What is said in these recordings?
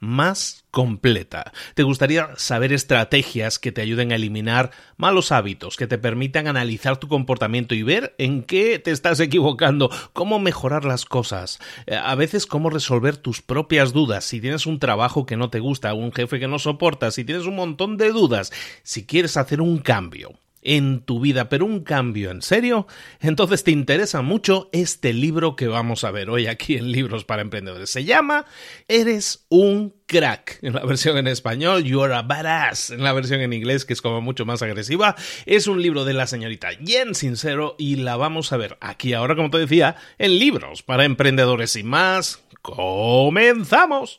más completa. ¿Te gustaría saber estrategias que te ayuden a eliminar malos hábitos, que te permitan analizar tu comportamiento y ver en qué te estás equivocando, cómo mejorar las cosas, eh, a veces cómo resolver tus propias dudas, si tienes un trabajo que no te gusta, un jefe que no soportas, si tienes un montón de dudas, si quieres hacer un cambio? En tu vida, pero un cambio en serio, entonces te interesa mucho este libro que vamos a ver hoy aquí en Libros para Emprendedores. Se llama Eres un crack en la versión en español, You're a badass en la versión en inglés, que es como mucho más agresiva. Es un libro de la señorita Jen Sincero y la vamos a ver aquí ahora, como te decía, en Libros para Emprendedores y más. ¡Comenzamos!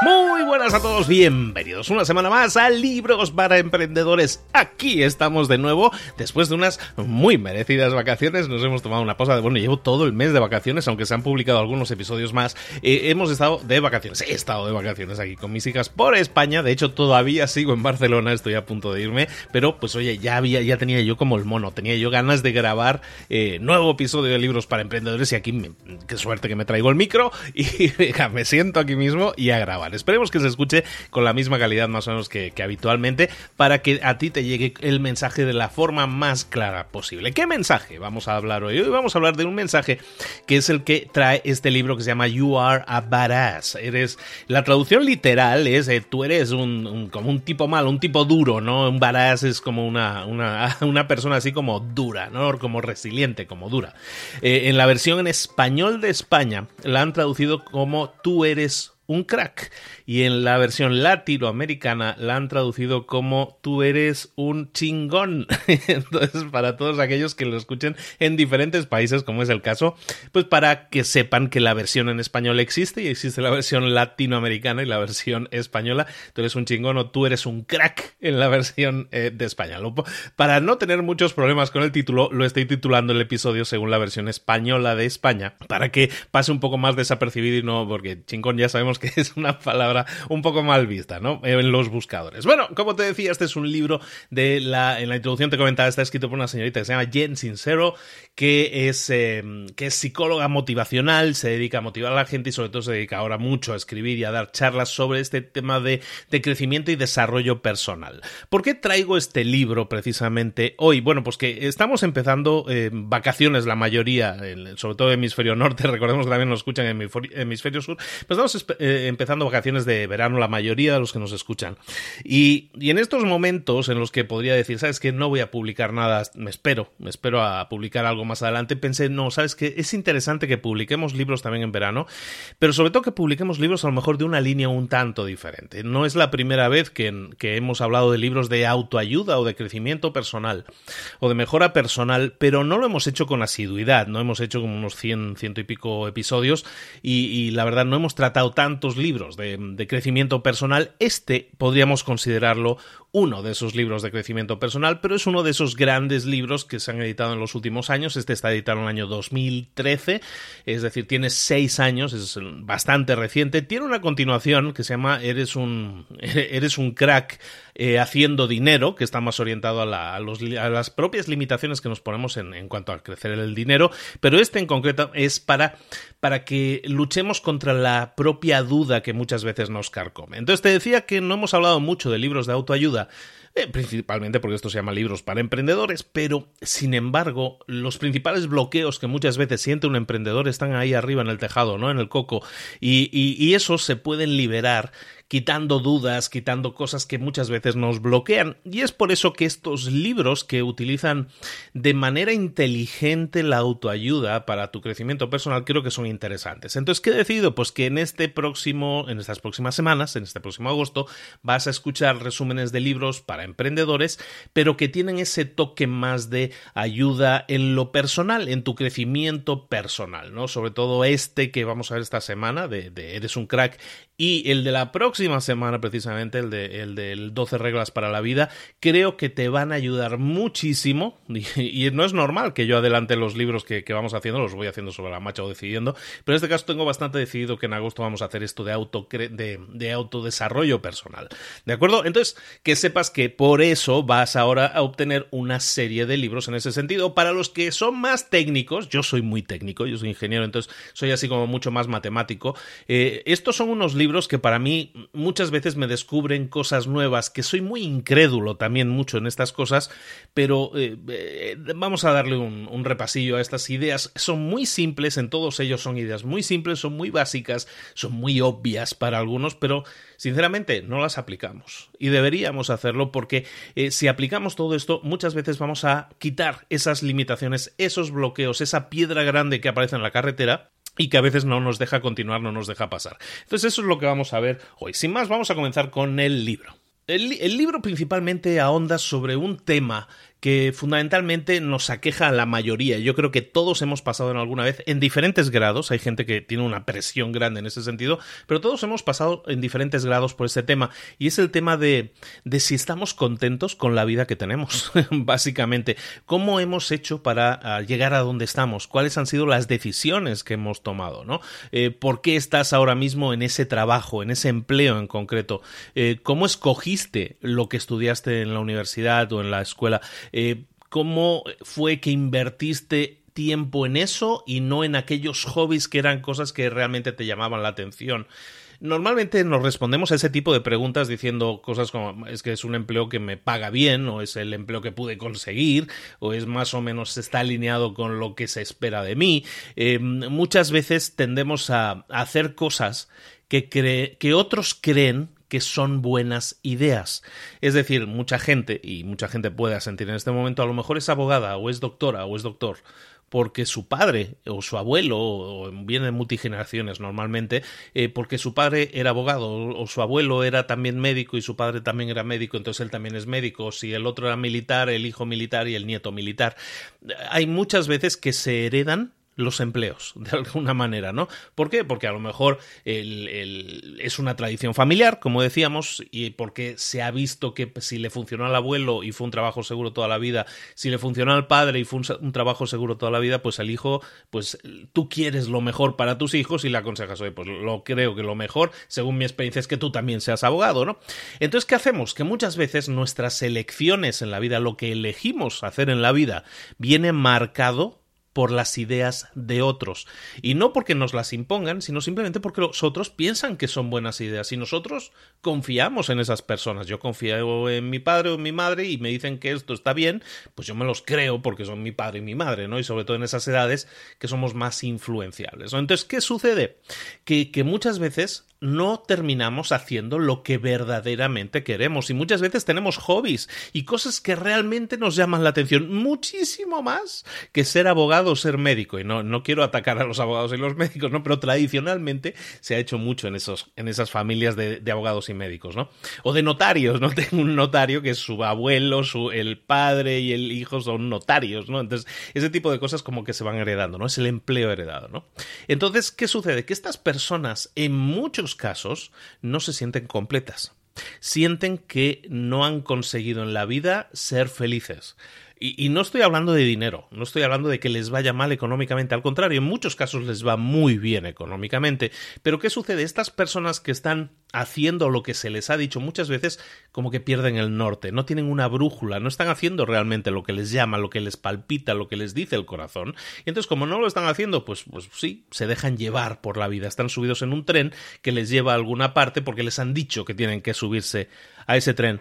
Muy buenas a todos, bienvenidos una semana más a Libros para Emprendedores. Aquí estamos de nuevo, después de unas muy merecidas vacaciones. Nos hemos tomado una pausa de, bueno, llevo todo el mes de vacaciones, aunque se han publicado algunos episodios más. Eh, hemos estado de vacaciones, he estado de vacaciones aquí con mis hijas por España. De hecho, todavía sigo en Barcelona, estoy a punto de irme. Pero, pues oye, ya había, ya tenía yo como el mono, tenía yo ganas de grabar eh, nuevo episodio de Libros para Emprendedores. Y aquí, qué suerte que me traigo el micro y me siento aquí mismo y a grabar. Esperemos que se escuche con la misma calidad más o menos que, habitualmente para que a ti te llegue el mensaje de la forma más clara posible. ¿Qué mensaje vamos a hablar hoy? Hoy vamos a hablar de un mensaje que es el que trae este libro que se llama You Are a Badass. Eres, la traducción literal es eh, tú eres un, como un tipo malo, un tipo duro, ¿no? Un badass es como una, una, persona así como dura, ¿no? Como resiliente, como dura. Eh, en la versión en español de España la han traducido como tú eres un crack. Y en la versión latinoamericana la han traducido como tú eres un chingón. Entonces, para todos aquellos que lo escuchen en diferentes países, como es el caso, pues para que sepan que la versión en español existe y existe la versión latinoamericana y la versión española. Tú eres un chingón o tú eres un crack en la versión eh, de España. Para no tener muchos problemas con el título, lo estoy titulando el episodio según la versión española de España, para que pase un poco más desapercibido y no, porque chingón ya sabemos que es una palabra un poco mal vista, ¿no? En los buscadores. Bueno, como te decía, este es un libro de la, en la introducción te comentaba, está escrito por una señorita que se llama Jen Sincero, que es, eh, que es psicóloga motivacional, se dedica a motivar a la gente y sobre todo se dedica ahora mucho a escribir y a dar charlas sobre este tema de, de crecimiento y desarrollo personal. ¿Por qué traigo este libro precisamente hoy? Bueno, pues que estamos empezando eh, vacaciones la mayoría, sobre todo hemisferio norte, recordemos que también nos escuchan en hemisferio sur, pero estamos eh, empezando vacaciones de verano la mayoría de los que nos escuchan. Y, y en estos momentos en los que podría decir, ¿sabes que No voy a publicar nada, me espero, me espero a publicar algo más adelante, pensé, no, ¿sabes que Es interesante que publiquemos libros también en verano, pero sobre todo que publiquemos libros a lo mejor de una línea un tanto diferente. No es la primera vez que, que hemos hablado de libros de autoayuda o de crecimiento personal o de mejora personal, pero no lo hemos hecho con asiduidad, no hemos hecho como unos 100, ciento y pico episodios y, la verdad no hemos tratado tantos libros de, de crecimiento personal. Este podríamos considerarlo uno de esos libros de crecimiento personal, pero es uno de esos grandes libros que se han editado en los últimos años. Este está editado en el año 2013, es decir, tiene seis años, es bastante reciente. Tiene una continuación que se llama Eres un, eres un crack eh, haciendo dinero, que está más orientado a, a, las propias limitaciones que nos ponemos en, en, cuanto a crecer el dinero, pero este en concreto es para, para que luchemos contra la propia duda que muchas veces nos carcome. Entonces te decía que no hemos hablado mucho de libros de autoayuda, eh, principalmente porque esto se llama libros para emprendedores, pero sin embargo, los principales bloqueos que muchas veces siente un emprendedor están ahí arriba en el tejado, ¿no? En el coco, y, y esos se pueden liberar quitando dudas, quitando cosas que muchas veces nos bloquean. Y es por eso que estos libros que utilizan de manera inteligente la autoayuda para tu crecimiento personal creo que son interesantes. Entonces, ¿qué he decidido? Pues que en este próximo, en estas próximas semanas, en este próximo agosto, vas a escuchar resúmenes de libros para emprendedores, pero que tienen ese toque más de ayuda en lo personal, en tu crecimiento personal, ¿no? Sobre todo este que vamos a ver esta semana de, de Eres un crack y el de la próxima semana, precisamente, el, de, el del 12 reglas para la vida, creo que te van a ayudar muchísimo. Y, no es normal que yo adelante los libros que, vamos haciendo, los voy haciendo sobre la marcha o decidiendo. Pero en este caso tengo bastante decidido que en agosto vamos a hacer esto de, auto, de, de autodesarrollo personal. ¿De acuerdo? Entonces, que sepas que por eso vas ahora a obtener una serie de libros en ese sentido. Para los que son más técnicos, yo soy muy técnico, yo soy ingeniero, entonces soy así como mucho más matemático. Eh, estos son unos libros que para mí muchas veces me descubren cosas nuevas, que soy muy incrédulo también mucho en estas cosas, pero eh, eh, vamos a darle un, repasillo a estas ideas. Son muy simples, en todos ellos son ideas muy simples, son muy básicas, son muy obvias para algunos, pero sinceramente no las aplicamos. Y deberíamos hacerlo porque eh, si aplicamos todo esto, muchas veces vamos a quitar esas limitaciones, esos bloqueos, esa piedra grande que aparece en la carretera y que a veces no nos deja continuar, no nos deja pasar. Entonces eso es lo que vamos a ver hoy. Sin más, vamos a comenzar con el libro. El, libro principalmente ahonda sobre un tema que fundamentalmente nos aqueja a la mayoría. Yo creo que todos hemos pasado en alguna vez en diferentes grados. Hay gente que tiene una presión grande en ese sentido, pero todos hemos pasado en diferentes grados por este tema. Y es el tema de, de si estamos contentos con la vida que tenemos, básicamente. ¿Cómo hemos hecho para ah, llegar a donde estamos? ¿Cuáles han sido las decisiones que hemos tomado? ¿no? Eh, ¿Por qué estás ahora mismo en ese trabajo, en ese empleo en concreto? Eh, ¿Cómo escogiste lo que estudiaste en la universidad o en la escuela? Eh, ¿Cómo fue que invertiste tiempo en eso y no en aquellos hobbies que eran cosas que realmente te llamaban la atención? Normalmente nos respondemos a ese tipo de preguntas diciendo cosas como es que es un empleo que me paga bien o es el empleo que pude conseguir o es más o menos está alineado con lo que se espera de mí. Eh, muchas veces tendemos a, hacer cosas que, que otros creen que son buenas ideas. Es decir, mucha gente, y mucha gente puede sentir en este momento, a lo mejor es abogada o es doctora o es doctor porque su padre o su abuelo, o viene de multigeneraciones normalmente, eh, porque su padre era abogado o, su abuelo era también médico y su padre también era médico, entonces él también es médico, si el otro era militar, el hijo militar y el nieto militar. Hay muchas veces que se heredan los empleos, de alguna manera, ¿no? ¿Por qué? Porque a lo mejor es una tradición familiar, como decíamos, y porque se ha visto que si le funcionó al abuelo y fue un trabajo seguro toda la vida, si le funcionó al padre y fue un, trabajo seguro toda la vida, pues el hijo, pues tú quieres lo mejor para tus hijos y le aconsejas, oye, pues lo creo que lo mejor, según mi experiencia, es que tú también seas abogado, ¿no? Entonces, ¿qué hacemos? Que muchas veces nuestras elecciones en la vida, lo que elegimos hacer en la vida, viene marcado por las ideas de otros. Y no porque nos las impongan, sino simplemente porque los otros piensan que son buenas ideas y nosotros confiamos en esas personas. Yo confío en mi padre o en mi madre y me dicen que esto está bien, pues yo me los creo porque son mi padre y mi madre, ¿no? Y sobre todo en esas edades que somos más influenciables. Entonces, ¿qué sucede? Que, que muchas veces no terminamos haciendo lo que verdaderamente queremos. Y muchas veces tenemos hobbies y cosas que realmente nos llaman la atención muchísimo más que ser abogado o ser médico. Y no, no quiero atacar a los abogados y los médicos no pero tradicionalmente se ha hecho mucho en esos en esas familias de, abogados y médicos no o de notarios no tengo un notario que es su abuelo su el padre y el hijo son notarios no entonces ese tipo de cosas como que se van heredando no es el empleo heredado no entonces qué sucede que estas personas en muchos casos no se sienten completas. Sienten que no han conseguido en la vida ser felices. Y, no estoy hablando de dinero, no estoy hablando de que les vaya mal económicamente, al contrario, en muchos casos les va muy bien económicamente. Pero ¿qué sucede? Estas personas que están haciendo lo que se les ha dicho muchas veces como que pierden el norte, no tienen una brújula, no están haciendo realmente lo que les llama, lo que les palpita, lo que les dice el corazón. Y entonces como no lo están haciendo, pues, pues sí, se dejan llevar por la vida, están subidos en un tren que les lleva a alguna parte porque les han dicho que tienen que subirse a ese tren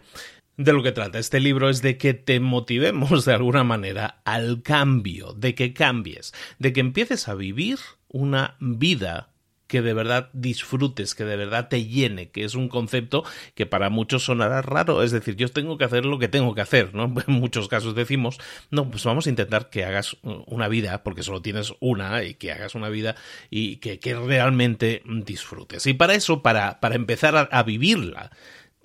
de lo que trata este libro es de que te motivemos de alguna manera al cambio, de que cambies, de que empieces a vivir una vida que de verdad disfrutes, que de verdad te llene, que es un concepto que para muchos sonará raro, es decir, yo tengo que hacer lo que tengo que hacer, ¿no? En muchos casos decimos, no, pues vamos a intentar que hagas una vida, porque solo tienes una, y que hagas una vida y que, que realmente disfrutes. Y para eso, para, para empezar a vivirla,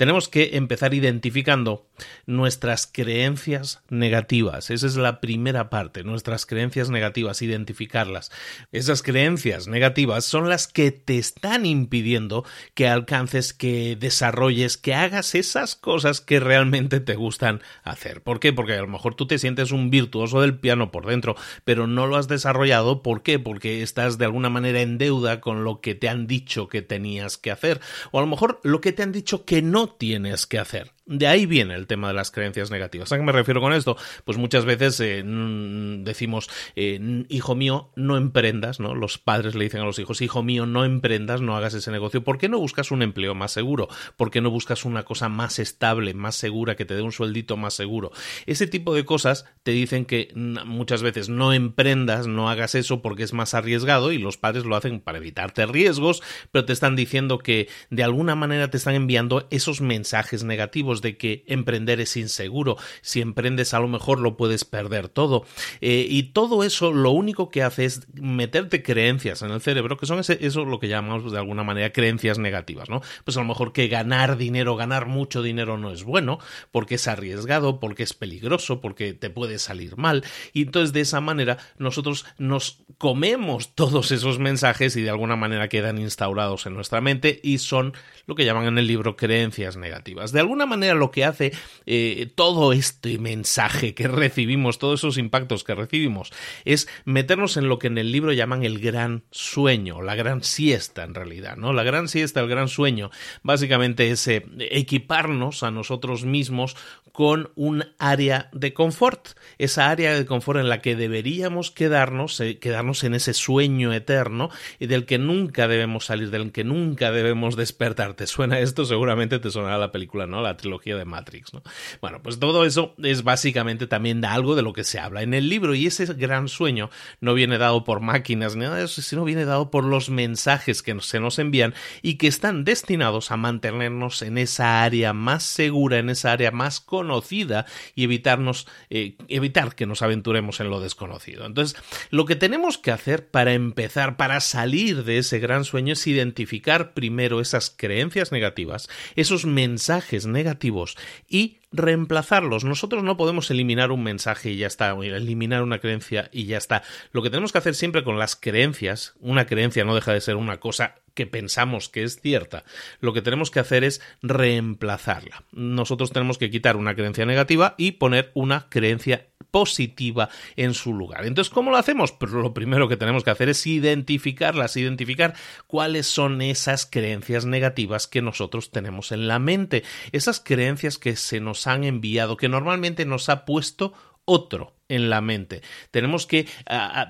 tenemos que empezar identificando nuestras creencias negativas. Esa es la primera parte, nuestras creencias negativas, identificarlas. Esas creencias negativas son las que te están impidiendo que alcances, que desarrolles, que hagas esas cosas que realmente te gustan hacer. ¿Por qué? Porque a lo mejor tú te sientes un virtuoso del piano por dentro, pero no lo has desarrollado. ¿Por qué? Porque estás de alguna manera en deuda con lo que te han dicho que tenías que hacer. O a lo mejor lo que te han dicho que no tienes que hacer. De ahí viene el tema de las creencias negativas. ¿A qué me refiero con esto? Pues muchas veces eh, decimos, eh, hijo mío, no emprendas, ¿no? Los padres le dicen a los hijos, hijo mío, no emprendas, no hagas ese negocio. ¿Por qué no buscas un empleo más seguro? ¿Por qué no buscas una cosa más estable, más segura, que te dé un sueldito más seguro? Ese tipo de cosas te dicen que muchas veces no emprendas, no hagas eso porque es más arriesgado y los padres lo hacen para evitarte riesgos, pero te están diciendo que de alguna manera te están enviando esos mensajes negativos de que emprender es inseguro, si emprendes a lo mejor lo puedes perder todo. Eh, y todo eso lo único que hace es meterte creencias en el cerebro, que son ese, eso lo que llamamos de alguna manera creencias negativas, ¿no? Pues a lo mejor que ganar dinero, ganar mucho dinero no es bueno, porque es arriesgado, porque es peligroso, porque te puede salir mal. Y entonces de esa manera nosotros nos comemos todos esos mensajes y de alguna manera quedan instaurados en nuestra mente y son lo que llaman en el libro creencias negativas. De alguna manera lo que hace eh, todo este mensaje que recibimos, todos esos impactos que recibimos, es meternos en lo que en el libro llaman el gran sueño, la gran siesta en realidad, ¿no? La gran siesta, el gran sueño, básicamente es eh, equiparnos a nosotros mismos con un área de confort, esa área de confort en la que deberíamos quedarnos, eh, quedarnos en ese sueño eterno y del que nunca debemos salir, del que nunca debemos despertar. ¿Te suena esto? Seguramente te sonará la película, ¿no? La trilogía de Matrix, ¿no? Bueno, pues todo eso es básicamente también algo de lo que se habla en el libro y ese gran sueño no viene dado por máquinas ni nada de eso, sino viene dado por los mensajes que se nos envían y que están destinados a mantenernos en esa área más segura, en esa área más conocida y evitarnos, eh, evitar que nos aventuremos en lo desconocido. Entonces, lo que tenemos que hacer para empezar, para salir de ese gran sueño es identificar primero esas creencias negativas, esos mensajes negativos y reemplazarlos. Nosotros no podemos eliminar un mensaje y ya está, o eliminar una creencia y ya está. Lo que tenemos que hacer siempre con las creencias, una creencia no deja de ser una cosa que pensamos que es cierta, lo que tenemos que hacer es reemplazarla. Nosotros tenemos que quitar una creencia negativa y poner una creencia positiva en su lugar. Entonces, ¿cómo lo hacemos? Pues lo primero que tenemos que hacer es identificarlas, identificar cuáles son esas creencias negativas que nosotros tenemos en la mente, esas creencias que se nos han enviado, que normalmente nos ha puesto otro en la mente. Tenemos que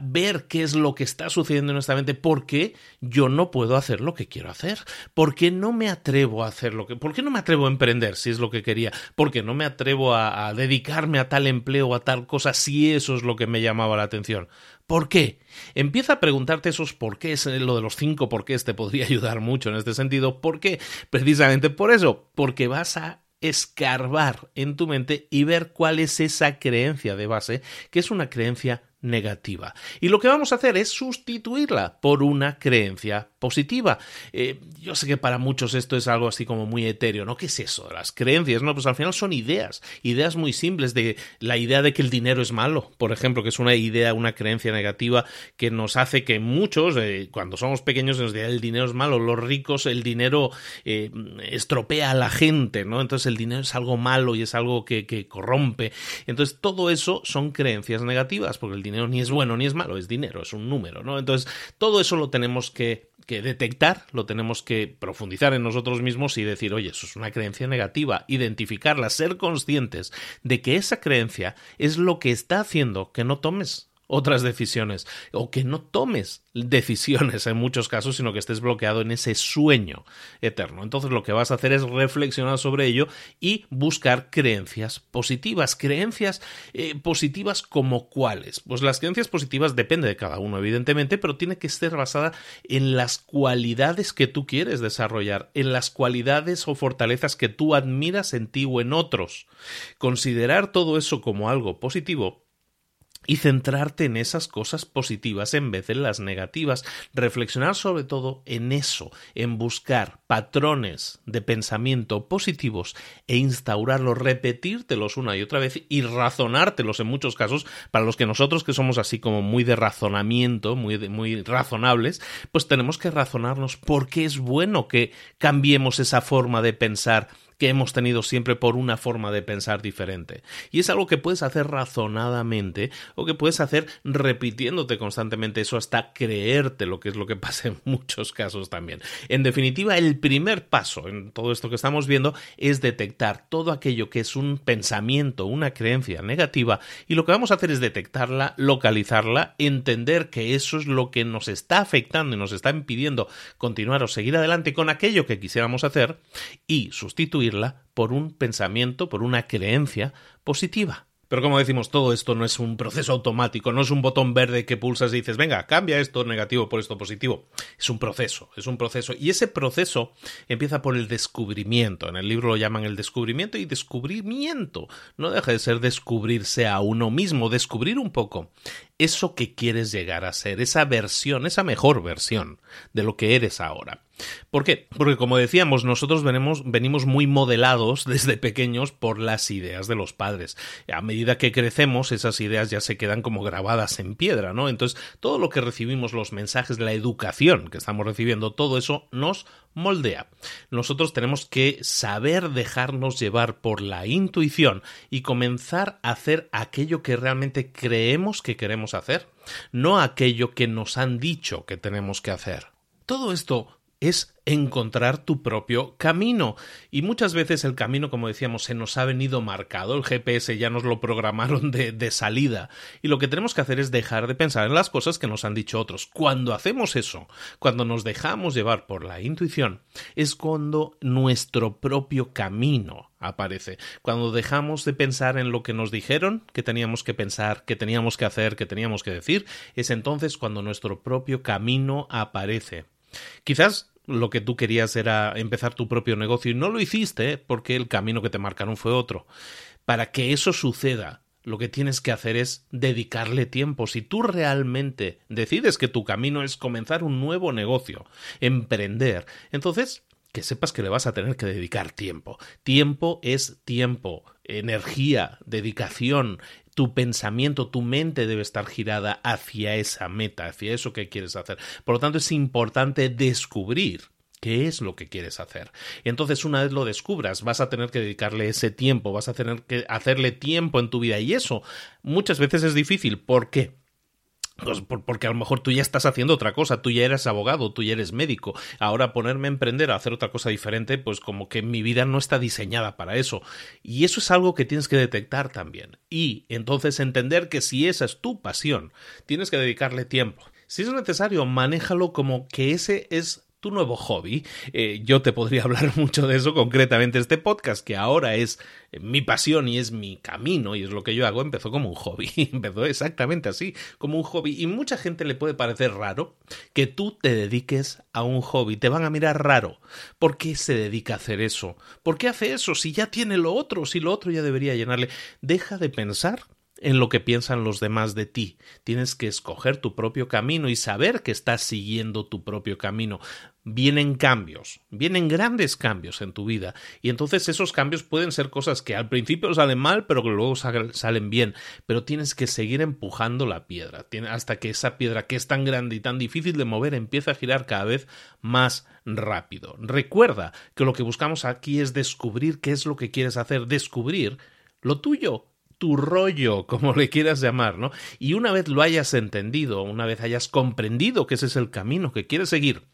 ver qué es lo que está sucediendo en nuestra mente, por qué yo no puedo hacer lo que quiero hacer, por qué no me atrevo a hacer lo que, por qué no me atrevo a emprender si es lo que quería, por qué no me atrevo a, dedicarme a tal empleo a tal cosa si eso es lo que me llamaba la atención. ¿Por qué? Empieza a preguntarte esos por qué, lo de los cinco por qué te podría ayudar mucho en este sentido. ¿Por qué? Precisamente por eso, porque vas a escarbar en tu mente y ver cuál es esa creencia de base, que es una creencia negativa. Y lo que vamos a hacer es sustituirla por una creencia positiva. Eh, yo sé que para muchos esto es algo así como muy etéreo, ¿no? ¿Qué es eso las creencias? No, pues al final son ideas, ideas muy simples de la idea de que el dinero es malo, por ejemplo, que es una idea, una creencia negativa que nos hace que muchos, eh, cuando somos pequeños, nos digan el dinero es malo, los ricos, el dinero eh, estropea a la gente, ¿no? Entonces el dinero es algo malo y es algo que, que corrompe. Entonces todo eso son creencias negativas, porque el dinero ni es bueno ni es malo, es dinero, es un número, ¿no? Entonces todo eso lo tenemos que que detectar, lo tenemos que profundizar en nosotros mismos y decir, oye, eso es una creencia negativa, identificarla, ser conscientes de que esa creencia es lo que está haciendo que no tomes otras decisiones o que no tomes decisiones en muchos casos, sino que estés bloqueado en ese sueño eterno. Entonces lo que vas a hacer es reflexionar sobre ello y buscar creencias positivas. Creencias eh, positivas como cuáles. Pues las creencias positivas depende de cada uno, evidentemente, pero tiene que ser basada en las cualidades que tú quieres desarrollar, en las cualidades o fortalezas que tú admiras en ti o en otros. Considerar todo eso como algo positivo y centrarte en esas cosas positivas en vez de las negativas. Reflexionar sobre todo en eso, en buscar patrones de pensamiento positivos e instaurarlos, repetírtelos una y otra vez y razonártelos en muchos casos, para los que nosotros que somos así como muy de razonamiento, muy, muy razonables, pues tenemos que razonarnos por qué es bueno que cambiemos esa forma de pensar que hemos tenido siempre por una forma de pensar diferente. Y es algo que puedes hacer razonadamente o que puedes hacer repitiéndote constantemente eso hasta creerte lo que es lo que pasa en muchos casos también. En definitiva, el primer paso en todo esto que estamos viendo es detectar todo aquello que es un pensamiento, una creencia negativa y lo que vamos a hacer es detectarla, localizarla, entender que eso es lo que nos está afectando y nos está impidiendo continuar o seguir adelante con aquello que quisiéramos hacer y sustituir por un pensamiento, por una creencia positiva. Pero como decimos, todo esto no es un proceso automático, no es un botón verde que pulsas y dices, venga, cambia esto negativo por esto positivo. Es un proceso, es un proceso. Y ese proceso empieza por el descubrimiento. En el libro lo llaman el descubrimiento y descubrimiento. No deja de ser descubrirse a uno mismo, descubrir un poco eso que quieres llegar a ser, esa versión, esa mejor versión de lo que eres ahora. ¿Por qué? Porque como decíamos, nosotros venimos, venimos muy modelados desde pequeños por las ideas de los padres. A medida que crecemos, esas ideas ya se quedan como grabadas en piedra, ¿no? Entonces, todo lo que recibimos, los mensajes la educación que estamos recibiendo, todo eso nos moldea. Nosotros tenemos que saber dejarnos llevar por la intuición y comenzar a hacer aquello que realmente creemos que queremos hacer, no aquello que nos han dicho que tenemos que hacer. Todo esto es encontrar tu propio camino. Y muchas veces el camino, como decíamos, se nos ha venido marcado, el GPS ya nos lo programaron de, de, salida. Y lo que tenemos que hacer es dejar de pensar en las cosas que nos han dicho otros. Cuando hacemos eso, cuando nos dejamos llevar por la intuición, es cuando nuestro propio camino aparece. Cuando dejamos de pensar en lo que nos dijeron que teníamos que pensar, que teníamos que hacer, que teníamos que decir, es entonces cuando nuestro propio camino aparece. Quizás lo que tú querías era empezar tu propio negocio y no lo hiciste porque el camino que te marcaron fue otro. Para que eso suceda, lo que tienes que hacer es dedicarle tiempo. Si tú realmente decides que tu camino es comenzar un nuevo negocio, emprender, entonces que sepas que le vas a tener que dedicar tiempo. Tiempo es tiempo, energía, dedicación, tu pensamiento, tu mente debe estar girada hacia esa meta, hacia eso que quieres hacer. Por lo tanto, es importante descubrir qué es lo que quieres hacer. Y entonces, una vez lo descubras, vas a tener que dedicarle ese tiempo, vas a tener que hacerle tiempo en tu vida. Y eso muchas veces es difícil. ¿Por qué? Pues porque a lo mejor tú ya estás haciendo otra cosa, tú ya eres abogado, tú ya eres médico. Ahora ponerme a emprender, a hacer otra cosa diferente, pues como que mi vida no está diseñada para eso. Y eso es algo que tienes que detectar también. Y entonces entender que si esa es tu pasión, tienes que dedicarle tiempo. Si es necesario, manéjalo como que ese es tu nuevo hobby. Eh, yo te podría hablar mucho de eso, concretamente este podcast, que ahora es eh, mi pasión y es mi camino y es lo que yo hago, empezó como un hobby, empezó exactamente así, como un hobby. Y mucha gente le puede parecer raro que tú te dediques a un hobby, te van a mirar raro. ¿Por qué se dedica a hacer eso? ¿Por qué hace eso si ya tiene lo otro, si lo otro ya debería llenarle? Deja de pensar en lo que piensan los demás de ti. Tienes que escoger tu propio camino y saber que estás siguiendo tu propio camino. Vienen cambios, vienen grandes cambios en tu vida y entonces esos cambios pueden ser cosas que al principio salen mal pero que luego salen bien, pero tienes que seguir empujando la piedra hasta que esa piedra que es tan grande y tan difícil de mover empiece a girar cada vez más rápido. Recuerda que lo que buscamos aquí es descubrir qué es lo que quieres hacer, descubrir lo tuyo, tu rollo, como le quieras llamar, ¿no? Y una vez lo hayas entendido, una vez hayas comprendido que ese es el camino que quieres seguir,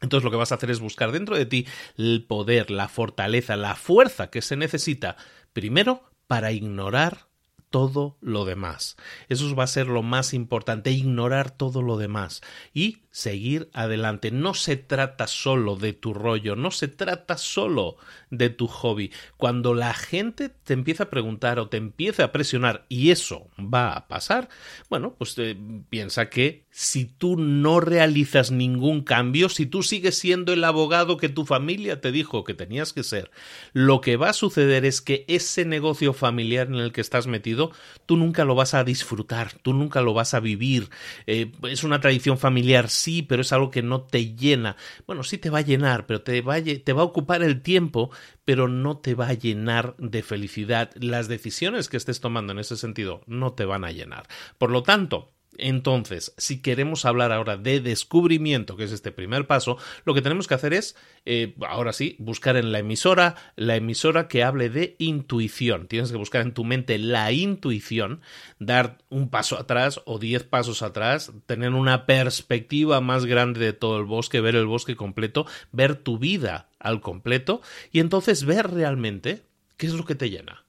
entonces lo que vas a hacer es buscar dentro de ti el poder, la fortaleza, la fuerza que se necesita, primero, para ignorar todo lo demás. Eso va a ser lo más importante, ignorar todo lo demás y seguir adelante. No se trata solo de tu rollo, no se trata solo de tu hobby. Cuando la gente te empieza a preguntar o te empieza a presionar y eso va a pasar, bueno, pues eh, piensa que si tú no realizas ningún cambio, si tú sigues siendo el abogado que tu familia te dijo que tenías que ser, lo que va a suceder es que ese negocio familiar en el que estás metido, tú nunca lo vas a disfrutar, tú nunca lo vas a vivir. Eh, es una tradición familiar, sí, pero es algo que no te llena. Bueno, sí te va a llenar, pero te va te va a ocupar el tiempo, pero no te va a llenar de felicidad. Las decisiones que estés tomando en ese sentido no te van a llenar. Por lo tanto, entonces, si queremos hablar ahora de descubrimiento, que es este primer paso, lo que tenemos que hacer es, eh, ahora sí, buscar en la emisora, la emisora que hable de intuición. Tienes que buscar en tu mente la intuición, dar un paso atrás o diez pasos atrás, tener una perspectiva más grande de todo el bosque, ver el bosque completo, ver tu vida al completo y entonces ver realmente qué es lo que te llena.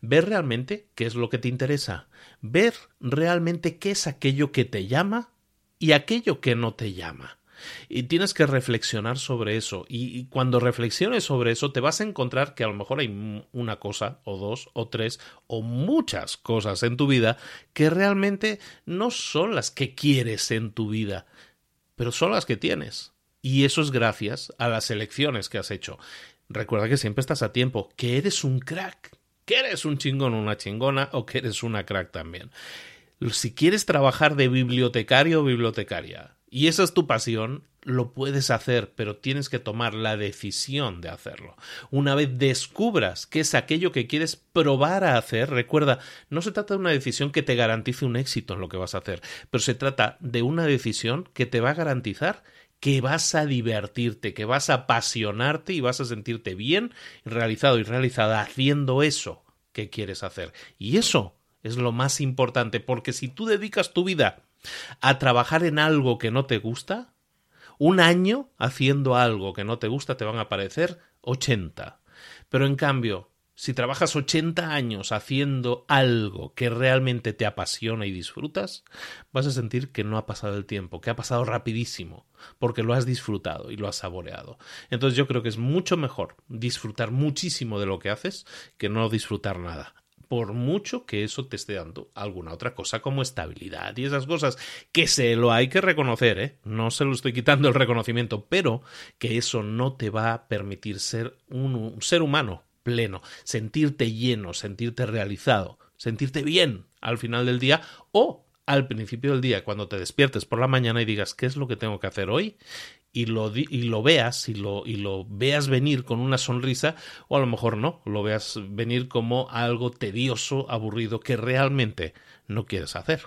Ver realmente qué es lo que te interesa. Ver realmente qué es aquello que te llama y aquello que no te llama. Y tienes que reflexionar sobre eso. Y, cuando reflexiones sobre eso, te vas a encontrar que a lo mejor hay una cosa, o dos, o tres, o muchas cosas en tu vida que realmente no son las que quieres en tu vida, pero son las que tienes. Y eso es gracias a las elecciones que has hecho. Recuerda que siempre estás a tiempo, que eres un crack, que eres un chingón o una chingona o que eres una crack también. Si quieres trabajar de bibliotecario o bibliotecaria y esa es tu pasión, lo puedes hacer, pero tienes que tomar la decisión de hacerlo. Una vez descubras qué es aquello que quieres probar a hacer, recuerda, no se trata de una decisión que te garantice un éxito en lo que vas a hacer, pero se trata de una decisión que te va a garantizar que vas a divertirte, que vas a apasionarte y vas a sentirte bien realizado y realizada haciendo eso que quieres hacer. Y eso es lo más importante, porque si tú dedicas tu vida a trabajar en algo que no te gusta, un año haciendo algo que no te gusta te van a parecer 80. Pero en cambio, si trabajas 80 años haciendo algo que realmente te apasiona y disfrutas, vas a sentir que no ha pasado el tiempo, que ha pasado rapidísimo, porque lo has disfrutado y lo has saboreado. Entonces yo creo que es mucho mejor disfrutar muchísimo de lo que haces que no disfrutar nada por mucho que eso te esté dando alguna otra cosa como estabilidad y esas cosas que se lo hay que reconocer, ¿eh? no se lo estoy quitando el reconocimiento, pero que eso no te va a permitir ser un ser humano pleno, sentirte lleno, sentirte realizado, sentirte bien al final del día o al principio del día, cuando te despiertes por la mañana y digas qué es lo que tengo que hacer hoy y lo, y lo veas y lo, y lo veas venir con una sonrisa o a lo mejor no, lo veas venir como algo tedioso, aburrido que realmente no quieres hacer.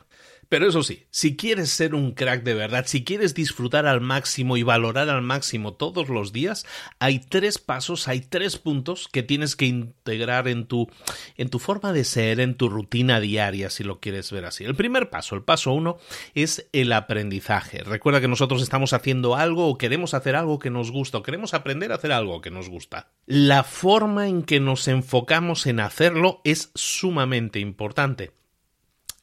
Pero eso sí, si quieres ser un crack de verdad, si quieres disfrutar al máximo y valorar al máximo todos los días, hay tres pasos, hay tres puntos que tienes que integrar en tu, en tu forma de ser, en tu rutina diaria, si lo quieres ver así. El primer paso, el paso uno, es el aprendizaje. Recuerda que nosotros estamos haciendo algo o queremos hacer algo que nos gusta o queremos aprender a hacer algo que nos gusta. La forma en que nos enfocamos en hacerlo es sumamente importante.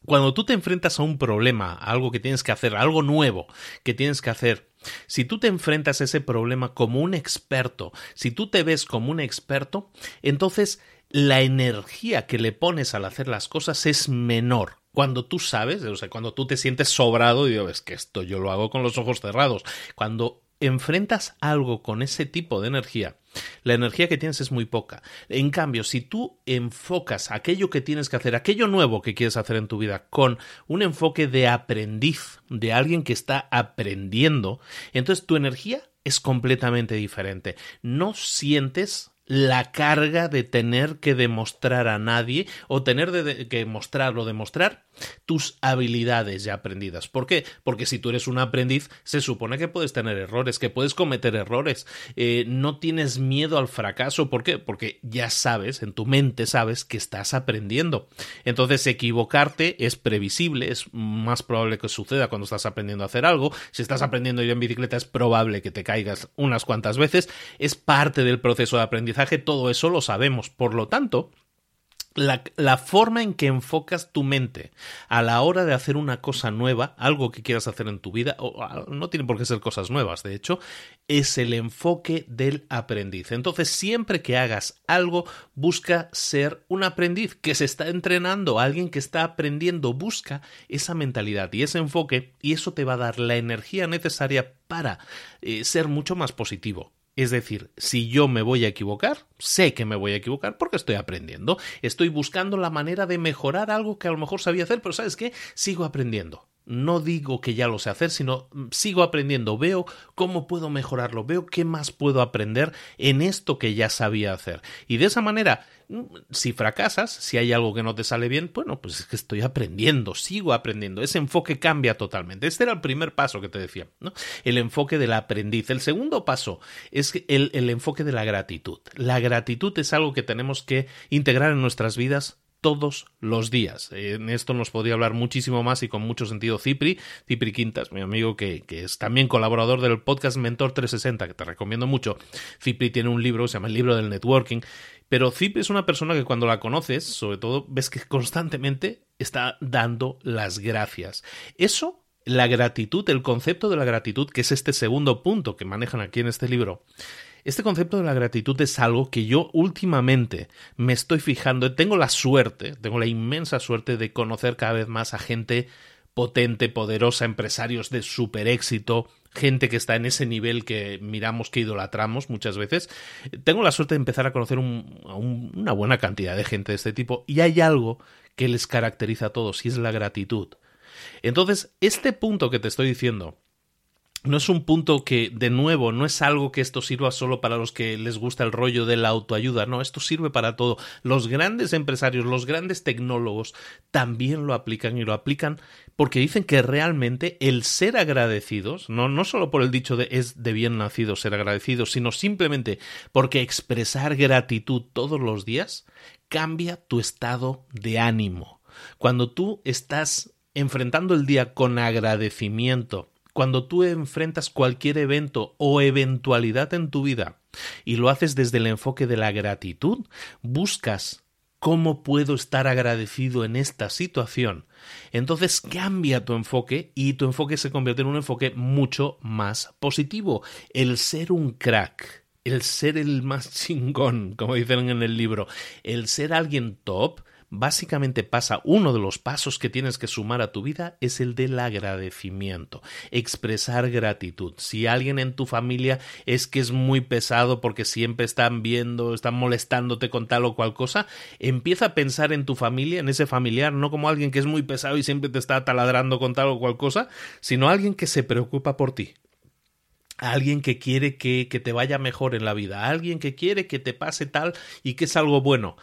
Cuando tú te enfrentas a un problema, algo que tienes que hacer, algo nuevo que tienes que hacer, si tú te enfrentas a ese problema como un experto, si tú te ves como un experto, entonces la energía que le pones al hacer las cosas es menor. Cuando tú sabes, o sea, cuando tú te sientes sobrado y digo, es que esto yo lo hago con los ojos cerrados. Cuando enfrentas algo con ese tipo de energía, la energía que tienes es muy poca. En cambio, si tú enfocas aquello que tienes que hacer, aquello nuevo que quieres hacer en tu vida, con un enfoque de aprendiz, de alguien que está aprendiendo, entonces tu energía es completamente diferente. No sientes la carga de tener que demostrar a nadie o tener de, que mostrarlo, demostrar tus habilidades ya aprendidas. ¿Por qué? Porque si tú eres un aprendiz, se supone que puedes tener errores, que puedes cometer errores, eh, no tienes miedo al fracaso. ¿Por qué? Porque ya sabes, en tu mente sabes que estás aprendiendo. Entonces, equivocarte es previsible, es más probable que suceda cuando estás aprendiendo a hacer algo. Si estás aprendiendo a ir en bicicleta, es probable que te caigas unas cuantas veces. Es parte del proceso de aprendizaje, todo eso lo sabemos. Por lo tanto, la, forma en que enfocas tu mente a la hora de hacer una cosa nueva, algo que quieras hacer en tu vida, o no tiene por qué ser cosas nuevas, de hecho, es el enfoque del aprendiz. Entonces, siempre que hagas algo, busca ser un aprendiz que se está entrenando, alguien que está aprendiendo, busca esa mentalidad y ese enfoque, y eso te va a dar la energía necesaria para eh, ser mucho más positivo. Es decir, si yo me voy a equivocar, sé que me voy a equivocar porque estoy aprendiendo. Estoy buscando la manera de mejorar algo que a lo mejor sabía hacer, pero ¿sabes qué? Sigo aprendiendo. No digo que ya lo sé hacer, sino mm, sigo aprendiendo, veo cómo puedo mejorarlo, veo qué más puedo aprender en esto que ya sabía hacer. Y de esa manera si fracasas, si hay algo que no te sale bien, bueno, pues es que estoy aprendiendo, sigo aprendiendo. Ese enfoque cambia totalmente. Este era el primer paso que te decía, ¿no? El enfoque del aprendiz. El segundo paso es el, el enfoque de la gratitud. La gratitud es algo que tenemos que integrar en nuestras vidas todos los días. En esto nos podría hablar muchísimo más y con mucho sentido Cipri, Cipri Quintas, mi amigo que, es también colaborador del podcast Mentor 360, que te recomiendo mucho. Cipri tiene un libro, se llama el libro del networking, pero Zip es una persona que cuando la conoces, sobre todo, ves que constantemente está dando las gracias. Eso, la gratitud, el concepto de la gratitud, que es este segundo punto que manejan aquí en este libro, este concepto de la gratitud es algo que yo últimamente me estoy fijando. Tengo la suerte, tengo la inmensa suerte de conocer cada vez más a gente potente, poderosa, empresarios de super éxito, gente que está en ese nivel que miramos, que idolatramos muchas veces. Tengo la suerte de empezar a conocer una buena cantidad de gente de este tipo y hay algo que les caracteriza a todos y es la gratitud. Entonces, este punto que te estoy diciendo, no es un punto que, de nuevo, no es algo que esto sirva solo para los que les gusta el rollo de la autoayuda, no, esto sirve para todo. Los grandes empresarios, los grandes tecnólogos también lo aplican y lo aplican porque dicen que realmente el ser agradecidos, no, no solo por el dicho de es de bien nacido ser agradecidos, sino simplemente porque expresar gratitud todos los días cambia tu estado de ánimo. Cuando tú estás enfrentando el día con agradecimiento, Cuando tú enfrentas cualquier evento o eventualidad en tu vida y lo haces desde el enfoque de la gratitud, buscas cómo puedo estar agradecido en esta situación. Entonces cambia tu enfoque y tu enfoque se convierte en un enfoque mucho más positivo. El ser un crack, el ser el más chingón, como dicen en el libro, el ser alguien top, básicamente pasa, uno de los pasos que tienes que sumar a tu vida es el del agradecimiento, expresar gratitud. Si alguien en tu familia es que es muy pesado porque siempre están viendo, están molestándote con tal o cual cosa, empieza a pensar en tu familia, en ese familiar, no como alguien que es muy pesado y siempre te está taladrando con tal o cual cosa, sino alguien que se preocupa por ti, alguien que quiere que, que, te vaya mejor en la vida, alguien que quiere que te pase tal y que es algo bueno.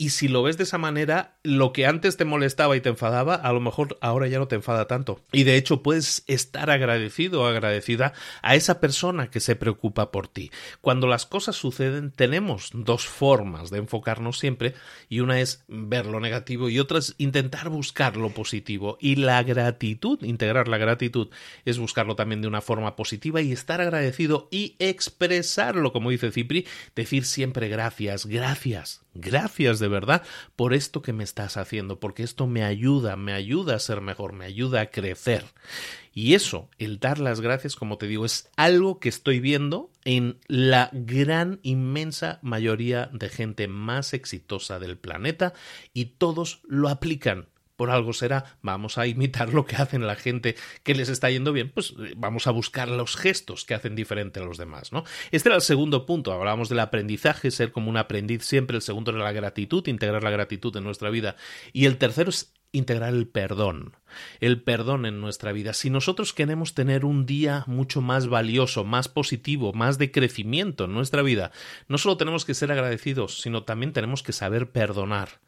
Y si lo ves de esa manera, lo que antes te molestaba y te enfadaba, a lo mejor ahora ya no te enfada tanto. Y de hecho puedes estar agradecido o agradecida a esa persona que se preocupa por ti. Cuando las cosas suceden, tenemos dos formas de enfocarnos siempre, y una es ver lo negativo y otra es intentar buscar lo positivo. Y la gratitud, integrar la gratitud, es buscarlo también de una forma positiva y estar agradecido y expresarlo, como dice Cipri, decir siempre gracias, gracias, gracias de verdad por esto que me estás haciendo, porque esto me ayuda, me ayuda a ser mejor, me ayuda a crecer. Y eso, el dar las gracias, como te digo, es algo que estoy viendo en la gran, inmensa mayoría de gente más exitosa del planeta y todos lo aplican por algo será, vamos a imitar lo que hacen la gente que les está yendo bien, pues eh, vamos a buscar los gestos que hacen diferente a los demás, ¿no? Este era el segundo punto, hablábamos del aprendizaje, ser como un aprendiz siempre, el segundo era la gratitud, integrar la gratitud en nuestra vida, y el tercero es integrar el perdón, el perdón en nuestra vida. Si nosotros queremos tener un día mucho más valioso, más positivo, más de crecimiento en nuestra vida, no solo tenemos que ser agradecidos, sino también tenemos que saber perdonar.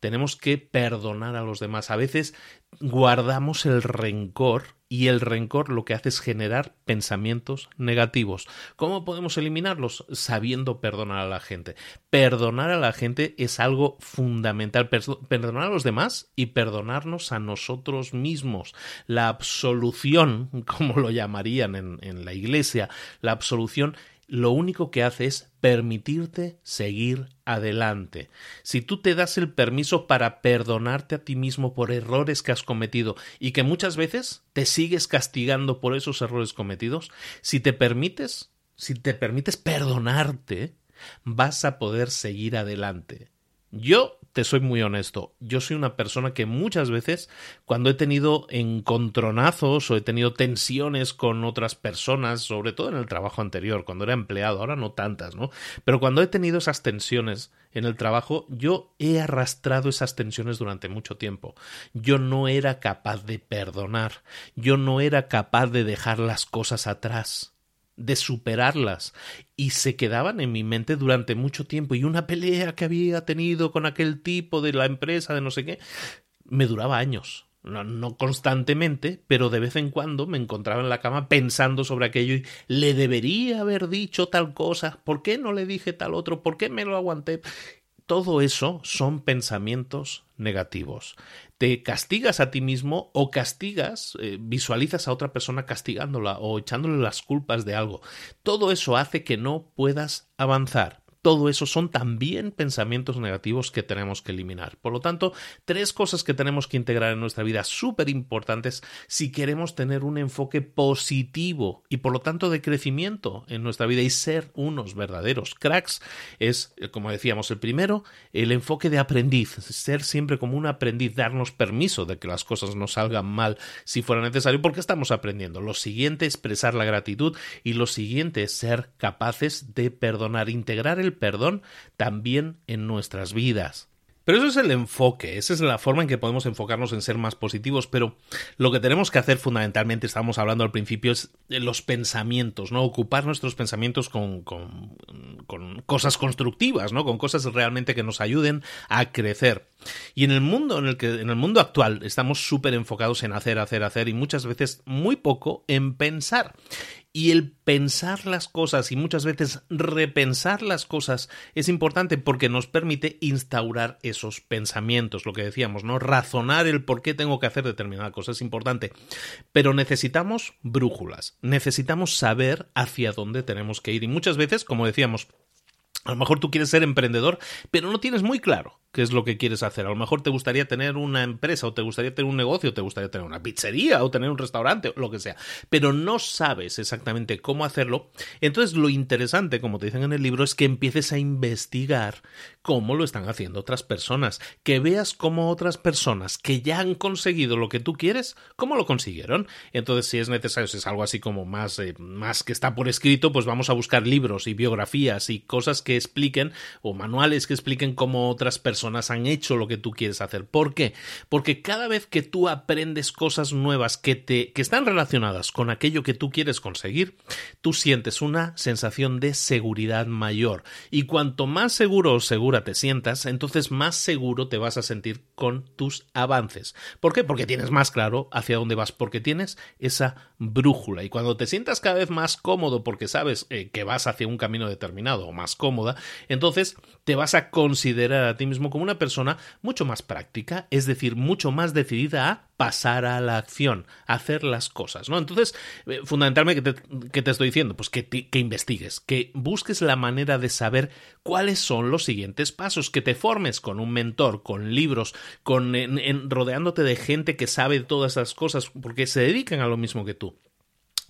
Tenemos que perdonar a los demás. A veces guardamos el rencor y el rencor lo que hace es generar pensamientos negativos. ¿Cómo podemos eliminarlos? Sabiendo perdonar a la gente. Perdonar a la gente es algo fundamental. Perdonar a los demás y perdonarnos a nosotros mismos. La absolución, como lo llamarían en, en la iglesia, la absolución lo único que hace es permitirte seguir adelante. Si tú te das el permiso para perdonarte a ti mismo por errores que has cometido y que muchas veces te sigues castigando por esos errores cometidos, si te permites, si te permites perdonarte, vas a poder seguir adelante. Yo te soy muy honesto, yo soy una persona que muchas veces cuando he tenido encontronazos o he tenido tensiones con otras personas, sobre todo en el trabajo anterior, cuando era empleado, ahora no tantas, ¿no? Pero cuando he tenido esas tensiones en el trabajo, yo he arrastrado esas tensiones durante mucho tiempo. Yo no era capaz de perdonar, yo no era capaz de dejar las cosas atrás de superarlas y se quedaban en mi mente durante mucho tiempo y una pelea que había tenido con aquel tipo de la empresa de no sé qué me duraba años no, constantemente, pero de vez en cuando me encontraba en la cama pensando sobre aquello y le debería haber dicho tal cosa, ¿por qué no le dije tal otro? ¿Por qué me lo aguanté? Todo eso son pensamientos negativos te castigas a ti mismo o castigas, eh, visualizas a otra persona castigándola o echándole las culpas de algo. Todo eso hace que no puedas avanzar todo eso son también pensamientos negativos que tenemos que eliminar. Por lo tanto, tres cosas que tenemos que integrar en nuestra vida súper importantes si queremos tener un enfoque positivo y por lo tanto de crecimiento en nuestra vida y ser unos verdaderos cracks es, como decíamos, el primero, el enfoque de aprendiz, ser siempre como un aprendiz, darnos permiso de que las cosas no salgan mal si fuera necesario porque estamos aprendiendo. Lo siguiente, expresar la gratitud y lo siguiente es ser capaces de perdonar, integrar el perdón también en nuestras vidas. Pero eso es el enfoque, esa es la forma en que podemos enfocarnos en ser más positivos, pero lo que tenemos que hacer fundamentalmente, estábamos hablando al principio, es los pensamientos, ¿no? Ocupar nuestros pensamientos con, con, cosas constructivas, ¿no? Con cosas realmente que nos ayuden a crecer. Y en el mundo en el que en el mundo actual estamos súper enfocados en hacer, hacer, hacer y muchas veces muy poco en pensar. Y el pensar las cosas y muchas veces repensar las cosas es importante porque nos permite instaurar esos pensamientos, lo que decíamos, ¿no? Razonar el por qué tengo que hacer determinada cosa es importante. Pero necesitamos brújulas, necesitamos saber hacia dónde tenemos que ir. Y muchas veces, como decíamos, a lo mejor tú quieres ser emprendedor, pero no tienes muy claro qué es lo que quieres hacer. A lo mejor te gustaría tener una empresa o te gustaría tener un negocio, o te gustaría tener una pizzería o tener un restaurante o lo que sea, pero no sabes exactamente cómo hacerlo. Entonces lo interesante, como te dicen en el libro, es que empieces a investigar cómo lo están haciendo otras personas, que veas cómo otras personas que ya han conseguido lo que tú quieres, cómo lo consiguieron. Entonces, si es necesario, si es algo así como más, eh, más que está por escrito, pues vamos a buscar libros y biografías y cosas que expliquen o manuales que expliquen cómo otras personas han hecho lo que tú quieres hacer. ¿Por qué? Porque cada vez que tú aprendes cosas nuevas que te que están relacionadas con aquello que tú quieres conseguir, tú sientes una sensación de seguridad mayor y cuanto más seguro o seguro te sientas, entonces más seguro te vas a sentir con tus avances. ¿Por qué? Porque tienes más claro hacia dónde vas, porque tienes esa brújula. Y cuando te sientas cada vez más cómodo porque sabes eh, que vas hacia un camino determinado o más entonces te vas a considerar a ti mismo como una persona mucho más práctica, es decir, mucho más decidida a pasar a la acción, a hacer las cosas, ¿no? Entonces, eh, fundamentalmente, ¿qué te, estoy diciendo? Pues que, que investigues, que busques la manera de saber cuáles son los siguientes pasos, que te formes con un mentor, con libros, con rodeándote de gente que sabe todas esas cosas, porque se dedican a lo mismo que tú.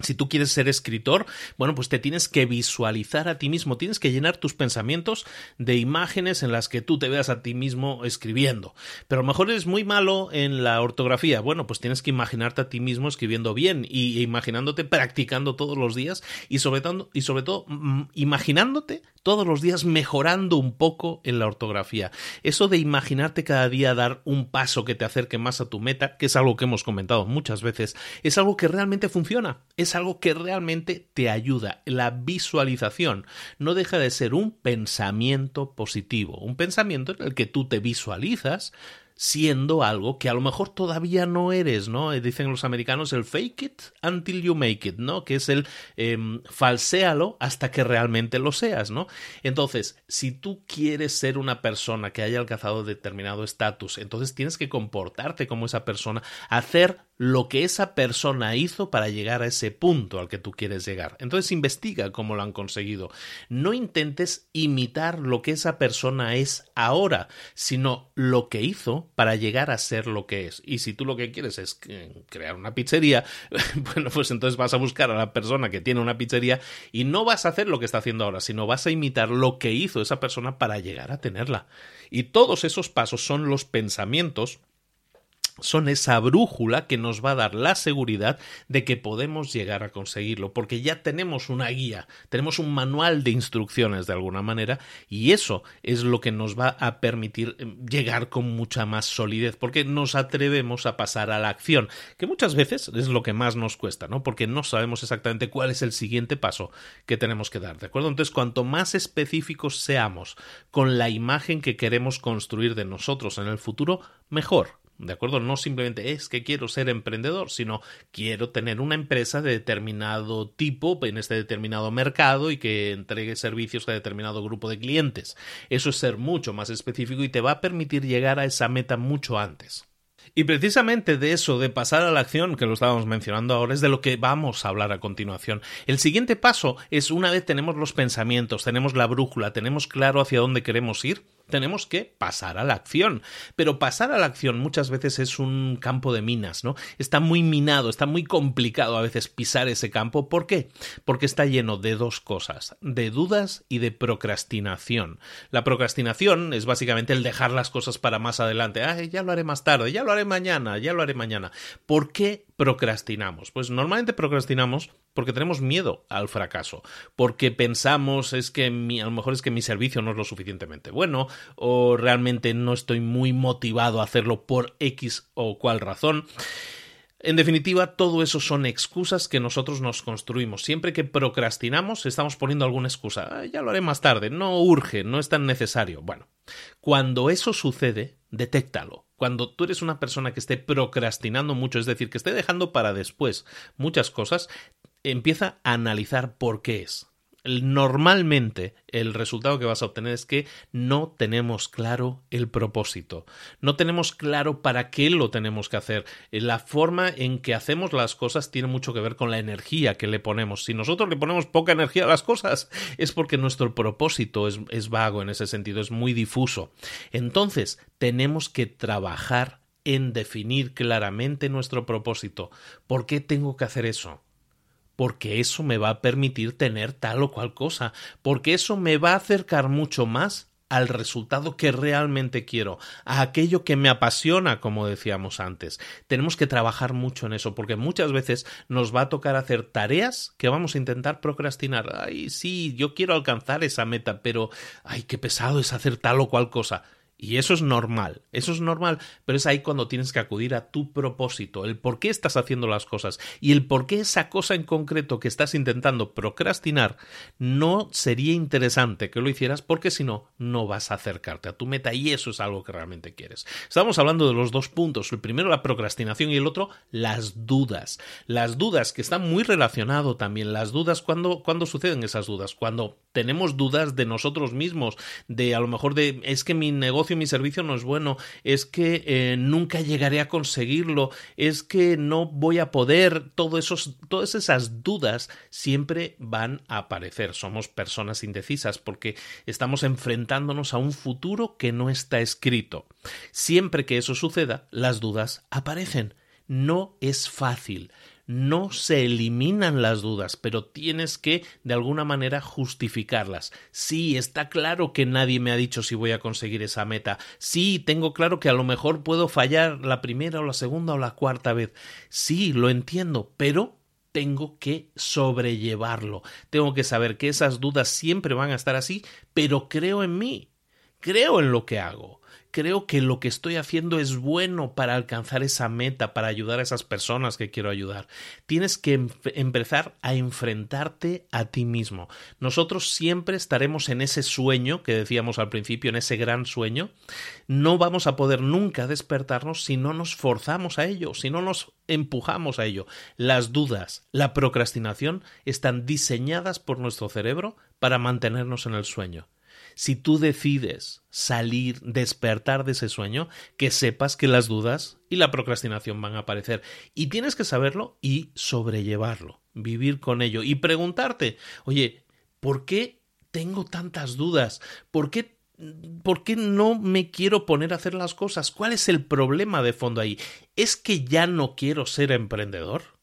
Si tú quieres ser escritor, bueno, pues te tienes que visualizar a ti mismo, tienes que llenar tus pensamientos de imágenes en las que tú te veas a ti mismo escribiendo. Pero a lo mejor eres muy malo en la ortografía, bueno, pues tienes que imaginarte a ti mismo escribiendo bien y e imaginándote practicando todos los días y sobre todo, y sobre todo mm, imaginándote todos los días mejorando un poco en la ortografía. Eso de imaginarte cada día dar un paso que te acerque más a tu meta, que es algo que hemos comentado muchas veces, es algo que realmente funciona, es algo que realmente te ayuda. La visualización no deja de ser un pensamiento positivo, un pensamiento en el que tú te visualizas siendo algo que a lo mejor todavía no eres, ¿no? Eh, dicen los americanos el fake it until you make it, ¿no? Que es el eh, falséalo hasta que realmente lo seas, ¿no? Entonces, si tú quieres ser una persona que haya alcanzado determinado estatus, entonces tienes que comportarte como esa persona, hacer lo que esa persona hizo para llegar a ese punto al que tú quieres llegar. Entonces investiga cómo lo han conseguido. No intentes imitar lo que esa persona es ahora, sino lo que hizo para llegar a ser lo que es. Y si tú lo que quieres es crear una pizzería, bueno, pues entonces vas a buscar a la persona que tiene una pizzería y no vas a hacer lo que está haciendo ahora, sino vas a imitar lo que hizo esa persona para llegar a tenerla. Y todos esos pasos son los pensamientos son esa brújula que nos va a dar la seguridad de que podemos llegar a conseguirlo, porque ya tenemos una guía, tenemos un manual de instrucciones de alguna manera, y eso es lo que nos va a permitir eh, llegar con mucha más solidez, porque nos atrevemos a pasar a la acción, que muchas veces es lo que más nos cuesta, ¿no? Porque no sabemos exactamente cuál es el siguiente paso que tenemos que dar, ¿de acuerdo? Entonces, cuanto más específicos seamos con la imagen que queremos construir de nosotros en el futuro, mejor ¿De acuerdo? No simplemente es que quiero ser emprendedor, sino quiero tener una empresa de determinado tipo en este determinado mercado y que entregue servicios a determinado grupo de clientes. Eso es ser mucho más específico y te va a permitir llegar a esa meta mucho antes. Y precisamente de eso, de pasar a la acción, que lo estábamos mencionando ahora, es de lo que vamos a hablar a continuación. El siguiente paso es una vez tenemos los pensamientos, tenemos la brújula, tenemos claro hacia dónde queremos ir, tenemos que pasar a la acción. Pero pasar a la acción muchas veces es un campo de minas, ¿no? Está muy minado, está muy complicado a veces pisar ese campo. ¿Por qué? Porque está lleno de dos cosas, de dudas y de procrastinación. La procrastinación es básicamente el dejar las cosas para más adelante. Ay, ya lo haré más tarde, ya lo haré mañana, ya lo haré mañana. ¿Por qué procrastinamos? Pues normalmente procrastinamos porque tenemos miedo al fracaso, porque pensamos es que a lo mejor es que mi servicio no es lo suficientemente bueno o realmente no estoy muy motivado a hacerlo por X o cual razón. En definitiva, todo eso son excusas que nosotros nos construimos. Siempre que procrastinamos, estamos poniendo alguna excusa. ya lo haré más tarde, no urge, no es tan necesario. Bueno, cuando eso sucede, detéctalo. Cuando tú eres una persona que esté procrastinando mucho, es decir, que esté dejando para después muchas cosas, empieza a analizar por qué es normalmente el resultado que vas a obtener es que no tenemos claro el propósito, no tenemos claro para qué lo tenemos que hacer. La forma en que hacemos las cosas tiene mucho que ver con la energía que le ponemos. Si nosotros le ponemos poca energía a las cosas es porque nuestro propósito es, es vago en ese sentido, es muy difuso. Entonces tenemos que trabajar en definir claramente nuestro propósito. ¿Por qué tengo que hacer eso? Porque eso me va a permitir tener tal o cual cosa, porque eso me va a acercar mucho más al resultado que realmente quiero, a aquello que me apasiona, como decíamos antes. Tenemos que trabajar mucho en eso, porque muchas veces nos va a tocar hacer tareas que vamos a intentar procrastinar. Ay, sí, yo quiero alcanzar esa meta, pero ay, qué pesado es hacer tal o cual cosa. Y eso es normal, eso es normal, pero es ahí cuando tienes que acudir a tu propósito, el por qué estás haciendo las cosas y el por qué esa cosa en concreto que estás intentando procrastinar no sería interesante que lo hicieras porque si no, no vas a acercarte a tu meta y eso es algo que realmente quieres. Estamos hablando de los dos puntos, el primero la procrastinación y el otro las dudas. Las dudas que están muy relacionado también, las dudas, cuando, cuando suceden esas dudas? Cuando tenemos dudas de nosotros mismos, de a lo mejor de es que mi negocio mi servicio no es bueno, es que eh, nunca llegaré a conseguirlo, es que no voy a poder, esos, todas esas dudas siempre van a aparecer. Somos personas indecisas porque estamos enfrentándonos a un futuro que no está escrito. Siempre que eso suceda, las dudas aparecen. No es fácil no se eliminan las dudas, pero tienes que de alguna manera justificarlas. Sí, está claro que nadie me ha dicho si voy a conseguir esa meta. Sí, tengo claro que a lo mejor puedo fallar la primera o la segunda o la cuarta vez. Sí, lo entiendo, pero tengo que sobrellevarlo. Tengo que saber que esas dudas siempre van a estar así, pero creo en mí. Creo en lo que hago creo que lo que estoy haciendo es bueno para alcanzar esa meta, para ayudar a esas personas que quiero ayudar. Tienes que empezar a enfrentarte a ti mismo. Nosotros siempre estaremos en ese sueño que decíamos al principio, en ese gran sueño. No vamos a poder nunca despertarnos si no nos forzamos a ello, si no nos empujamos a ello. Las dudas, la procrastinación están diseñadas por nuestro cerebro para mantenernos en el sueño si tú decides salir, despertar de ese sueño, que sepas que las dudas y la procrastinación van a aparecer. Y tienes que saberlo y sobrellevarlo, vivir con ello y preguntarte, oye, ¿por qué tengo tantas dudas? ¿Por qué ¿Por qué no me quiero poner a hacer las cosas? ¿Cuál es el problema de fondo ahí? ¿Es que ya no quiero ser emprendedor?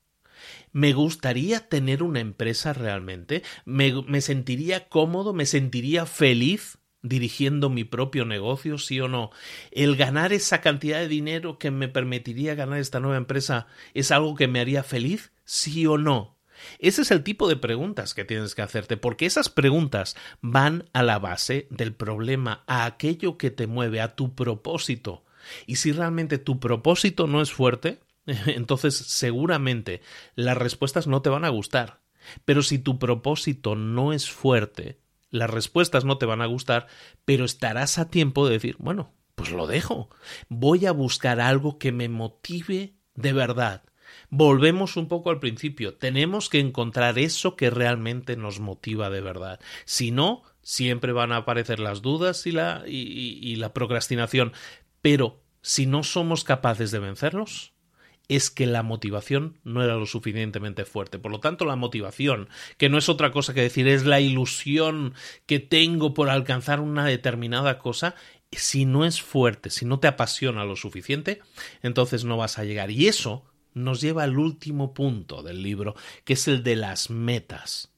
¿Me gustaría tener una empresa realmente? ¿Me, sentiría cómodo? ¿Me sentiría feliz? dirigiendo mi propio negocio, sí o no. El ganar esa cantidad de dinero que me permitiría ganar esta nueva empresa es algo que me haría feliz, sí o no. Ese es el tipo de preguntas que tienes que hacerte, porque esas preguntas van a la base del problema, a aquello que te mueve, a tu propósito. Y si realmente tu propósito no es fuerte, entonces seguramente las respuestas no te van a gustar. Pero si tu propósito no es fuerte, las respuestas no te van a gustar, pero estarás a tiempo de decir, bueno, pues lo dejo. Voy a buscar algo que me motive de verdad. Volvemos un poco al principio. Tenemos que encontrar eso que realmente nos motiva de verdad. Si no, siempre van a aparecer las dudas y la, y, la procrastinación. Pero si no somos capaces de vencerlos, es que la motivación no era lo suficientemente fuerte. Por lo tanto, la motivación, que no es otra cosa que decir, es la ilusión que tengo por alcanzar una determinada cosa, si no es fuerte, si no te apasiona lo suficiente, entonces no vas a llegar. Y eso nos lleva al último punto del libro, que es el de las metas.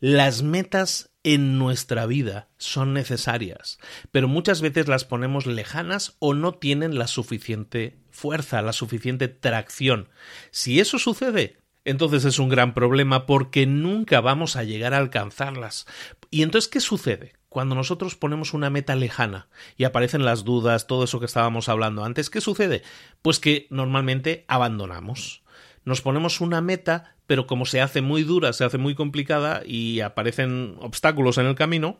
Las metas en nuestra vida son necesarias, pero muchas veces las ponemos lejanas o no tienen la suficiente fuerza, la suficiente tracción. Si eso sucede, entonces es un gran problema porque nunca vamos a llegar a alcanzarlas. ¿Y entonces qué sucede? Cuando nosotros ponemos una meta lejana y aparecen las dudas, todo eso que estábamos hablando antes, ¿qué sucede? Pues que normalmente abandonamos nos ponemos una meta, pero como se hace muy dura, se hace muy complicada y aparecen obstáculos en el camino,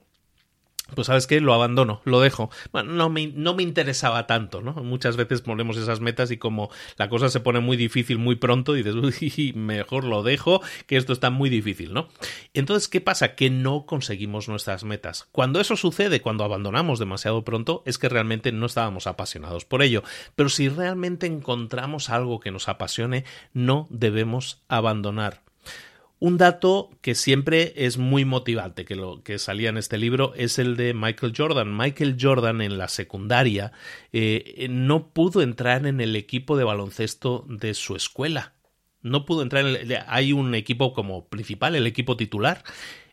pues sabes qué, lo abandono, lo dejo. Bueno, no me, no me interesaba tanto, ¿no? Muchas veces ponemos esas metas y como la cosa se pone muy difícil muy pronto, dices, uy, mejor lo dejo, que esto está muy difícil, ¿no? Entonces, ¿qué pasa? Que no conseguimos nuestras metas. Cuando eso sucede, cuando abandonamos demasiado pronto, es que realmente no estábamos apasionados por ello. Pero si realmente encontramos algo que nos apasione, no debemos abandonar. Un dato que siempre es muy motivante, que lo que salía en este libro, es el de Michael Jordan. Michael Jordan en la secundaria eh, no pudo entrar en el equipo de baloncesto de su escuela. No pudo entrar en el, hay un equipo como principal, el equipo titular,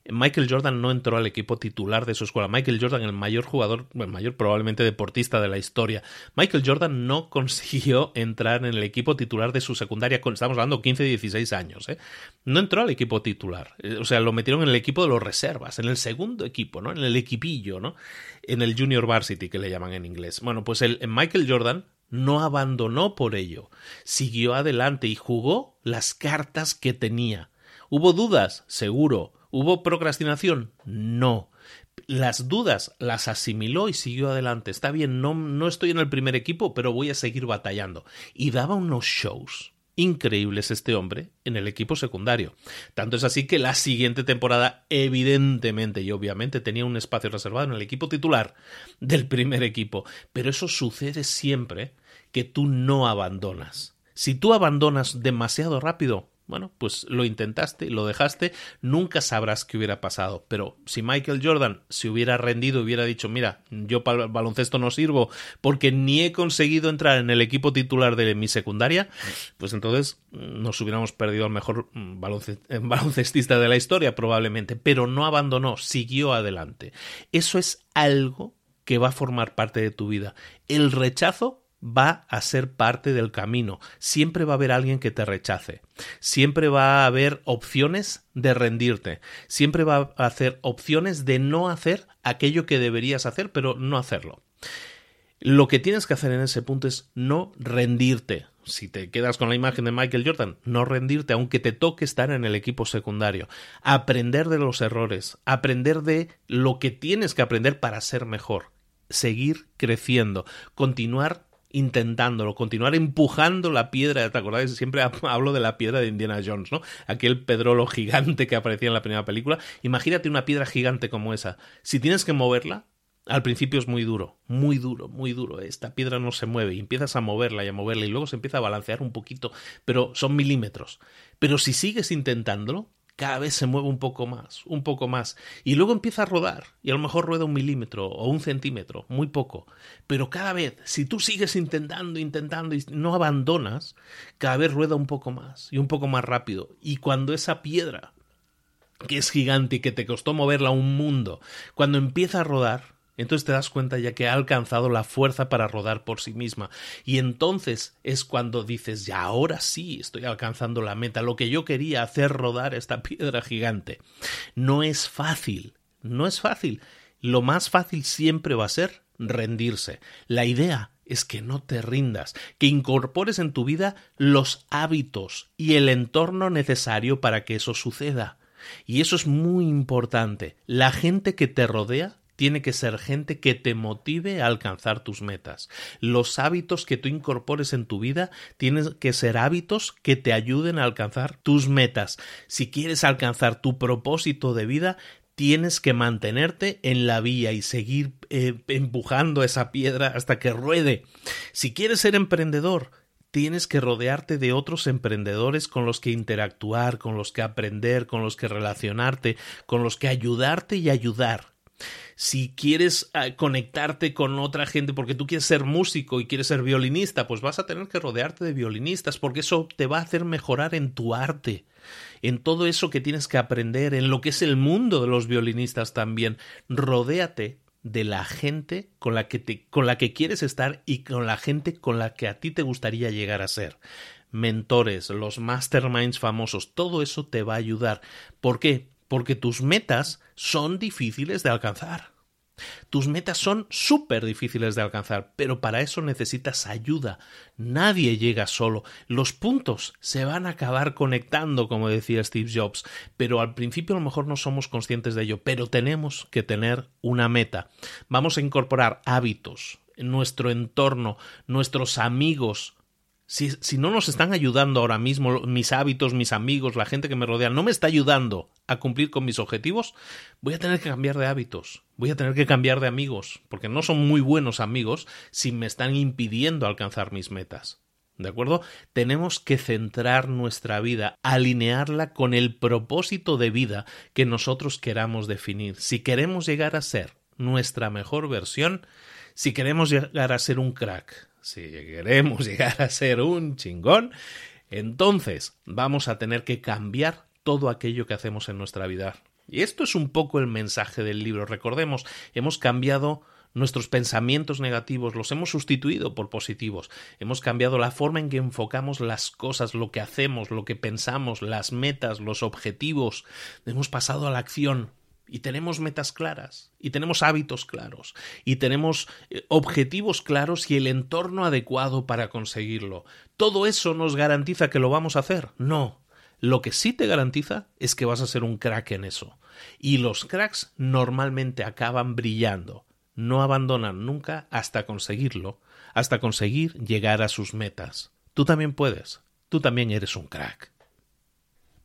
Michael Jordan no entró al equipo titular de su escuela. Michael Jordan, el mayor jugador, el mayor probablemente deportista de la historia. Michael Jordan no consiguió entrar en el equipo titular de su secundaria. Estamos hablando 15, 16 años. ¿eh? No entró al equipo titular. Eh, o sea, lo metieron en el equipo de los reservas, en el segundo equipo, ¿no? En el equipillo, ¿no? En el Junior Varsity, que le llaman en inglés. Bueno, pues el Michael Jordan no abandonó por ello. Siguió adelante y jugó las cartas que tenía. ¿Hubo dudas? Seguro. ¿Hubo procrastinación? No. Las dudas las asimiló y siguió adelante. Está bien, no, no estoy en el primer equipo, pero voy a seguir batallando. Y daba unos shows increíbles este hombre en el equipo secundario. Tanto es así que la siguiente temporada, evidentemente y obviamente, tenía un espacio reservado en el equipo titular del primer equipo. Pero eso sucede siempre que tú no abandonas. Si tú abandonas demasiado rápido, bueno, pues lo intentaste, lo dejaste, nunca sabrás qué hubiera pasado. Pero si Michael Jordan se hubiera rendido, hubiera dicho, mira, yo para el baloncesto no sirvo porque ni he conseguido entrar en el equipo titular de mi secundaria, pues entonces mm, nos hubiéramos perdido al mejor mm, baloncestista de la historia probablemente. Pero no abandonó, siguió adelante. Eso es algo que va a formar parte de tu vida. El rechazo va a ser parte del camino. Siempre va a haber alguien que te rechace. Siempre va a haber opciones de rendirte. Siempre va a hacer opciones de no hacer aquello que deberías hacer, pero no hacerlo. Lo que tienes que hacer en ese punto es no rendirte. Si te quedas con la imagen de Michael Jordan, no rendirte, aunque te toque estar en el equipo secundario. Aprender de los errores, aprender de lo que tienes que aprender para ser mejor seguir creciendo, continuar intentándolo, continuar empujando la piedra, ¿te acordáis? Siempre hablo de la piedra de Indiana Jones, ¿no? Aquel pedrolo gigante que aparecía en la primera película. Imagínate una piedra gigante como esa. Si tienes que moverla, al principio es muy duro, muy duro, muy duro. Esta piedra no se mueve y empiezas a moverla y a moverla y luego se empieza a balancear un poquito, pero son milímetros. Pero si sigues intentándolo, cada vez se mueve un poco más, un poco más, y luego empieza a rodar, y a lo mejor rueda un milímetro o un centímetro, muy poco, pero cada vez, si tú sigues intentando, intentando y no abandonas, cada vez rueda un poco más y un poco más rápido, y cuando esa piedra, que es gigante y que te costó moverla un mundo, cuando empieza a rodar, entonces te das cuenta ya que ha alcanzado la fuerza para rodar por sí misma. Y entonces es cuando dices, ya ahora sí estoy alcanzando la meta, lo que yo quería hacer rodar esta piedra gigante. No es fácil, no es fácil. Lo más fácil siempre va a ser rendirse. La idea es que no te rindas, que incorpores en tu vida los hábitos y el entorno necesario para que eso suceda. Y eso es muy importante. La gente que te rodea tiene que ser gente que te motive a alcanzar tus metas. Los hábitos que tú incorpores en tu vida tienen que ser hábitos que te ayuden a alcanzar tus metas. Si quieres alcanzar tu propósito de vida, tienes que mantenerte en la vía y seguir eh, empujando esa piedra hasta que ruede. Si quieres ser emprendedor, tienes que rodearte de otros emprendedores con los que interactuar, con los que aprender, con los que relacionarte, con los que ayudarte y ayudar si quieres ah, conectarte con otra gente porque tú quieres ser músico y quieres ser violinista, pues vas a tener que rodearte de violinistas porque eso te va a hacer mejorar en tu arte, en todo eso que tienes que aprender, en lo que es el mundo de los violinistas también. Rodéate de la gente con la que con la que quieres estar y con la gente con la que a ti te gustaría llegar a ser mentores, los masterminds famosos, todo eso te va a ayudar. ¿Por qué? Porque tus metas son difíciles de alcanzar. Tus metas son súper difíciles de alcanzar, pero para eso necesitas ayuda. Nadie llega solo. Los puntos se van a acabar conectando, como decía Steve Jobs, pero al principio a lo mejor no somos conscientes de ello, pero tenemos que tener una meta. Vamos a incorporar hábitos nuestro entorno, nuestros amigos, si, no nos están ayudando ahora mismo, mis hábitos, mis amigos, la gente que me rodea, no me está ayudando a cumplir con mis objetivos, voy a tener que cambiar de hábitos, voy a tener que cambiar de amigos, porque no son muy buenos amigos si me están impidiendo alcanzar mis metas. ¿De acuerdo? Tenemos que centrar nuestra vida, alinearla con el propósito de vida que nosotros queramos definir. Si queremos llegar a ser nuestra mejor versión, si queremos llegar a ser un crack, si queremos llegar a ser un chingón, entonces vamos a tener que cambiar todo aquello que hacemos en nuestra vida. Y esto es un poco el mensaje del libro. Recordemos, hemos cambiado nuestros pensamientos negativos, los hemos sustituido por positivos. Hemos cambiado la forma en que enfocamos las cosas, lo que hacemos, lo que pensamos, las metas, los objetivos. Hemos pasado a la acción y tenemos metas claras, y tenemos hábitos claros, y tenemos eh, objetivos claros y el entorno adecuado para conseguirlo. ¿Todo eso nos garantiza que lo vamos a hacer? No. Lo que sí te garantiza es que vas a ser un crack en eso. Y los cracks normalmente acaban brillando. No abandonan nunca hasta conseguirlo, hasta conseguir llegar a sus metas. Tú también puedes. Tú también eres un crack.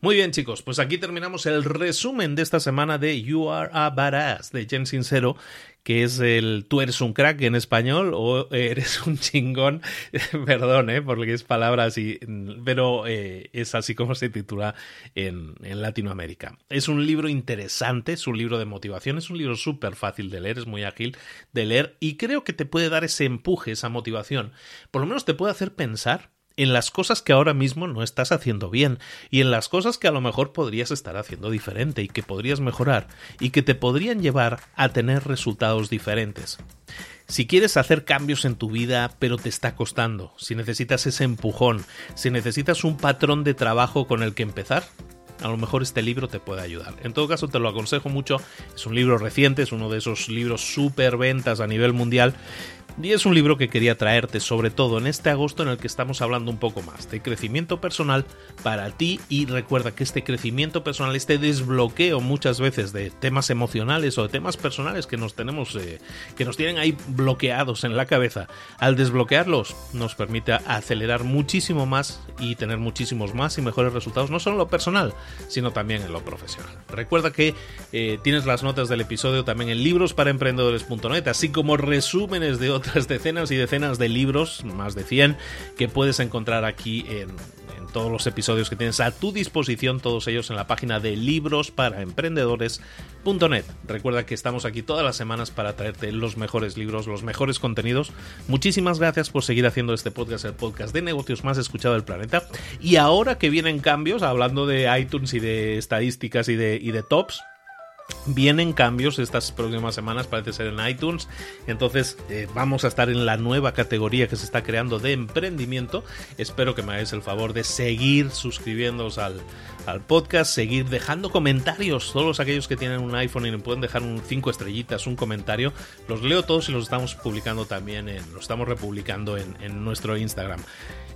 Muy bien, chicos, pues aquí terminamos el resumen de esta semana de You Are a Badass de Jen Sincero, que es el Tú eres un crack en español o eres un chingón, perdón, ¿eh? porque es palabra así, pero eh, es así como se titula en, en, Latinoamérica. Es un libro interesante, es un libro de motivación, es un libro súper fácil de leer, es muy ágil de leer y creo que te puede dar ese empuje, esa motivación. Por lo menos te puede hacer pensar en las cosas que ahora mismo no estás haciendo bien y en las cosas que a lo mejor podrías estar haciendo diferente y que podrías mejorar y que te podrían llevar a tener resultados diferentes. Si quieres hacer cambios en tu vida pero te está costando, si necesitas ese empujón, si necesitas un patrón de trabajo con el que empezar, a lo mejor este libro te puede ayudar. En todo caso, te lo aconsejo mucho. Es un libro reciente, es uno de esos libros super ventas a nivel mundial y es un libro que quería traerte sobre todo en este agosto en el que estamos hablando un poco más de crecimiento personal para ti y recuerda que este crecimiento personal, este desbloqueo muchas veces de temas emocionales o de temas personales que nos tenemos, eh, que nos tienen ahí bloqueados en la cabeza, al desbloquearlos nos permite acelerar muchísimo más y tener muchísimos más y mejores resultados, no solo en lo personal, sino también en lo profesional. Recuerda que eh, tienes las notas del episodio también en librosparaemprendedores.net, así como resúmenes de otras decenas y decenas de libros, más de 100, que puedes encontrar aquí en, todos los episodios que tienes a tu disposición, todos ellos en la página de librosparaemprendedores.net. Recuerda que estamos aquí todas las semanas para traerte los mejores libros, los mejores contenidos. Muchísimas gracias por seguir haciendo este podcast, el podcast de negocios más escuchado del planeta. Y ahora que vienen cambios, hablando de iTunes y de estadísticas y de, y de tops, Vienen cambios estas próximas semanas, parece ser en iTunes. Entonces eh, vamos a estar en la nueva categoría que se está creando de emprendimiento. Espero que me hagáis el favor de seguir suscribiéndoos al, al podcast, seguir dejando comentarios. Todos aquellos que tienen un iPhone y me pueden dejar un 5 estrellitas, un comentario. Los leo todos y los estamos publicando también, en, los estamos republicando en, en nuestro Instagram.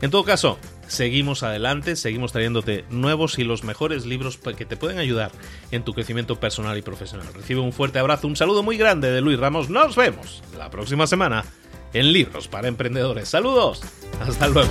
En todo caso, seguimos adelante, seguimos trayéndote nuevos y los mejores libros que te pueden ayudar en tu crecimiento personal y profesional. Recibe un fuerte abrazo, un saludo muy grande de Luis Ramos. Nos vemos la próxima semana en Libros para Emprendedores. Saludos, hasta luego.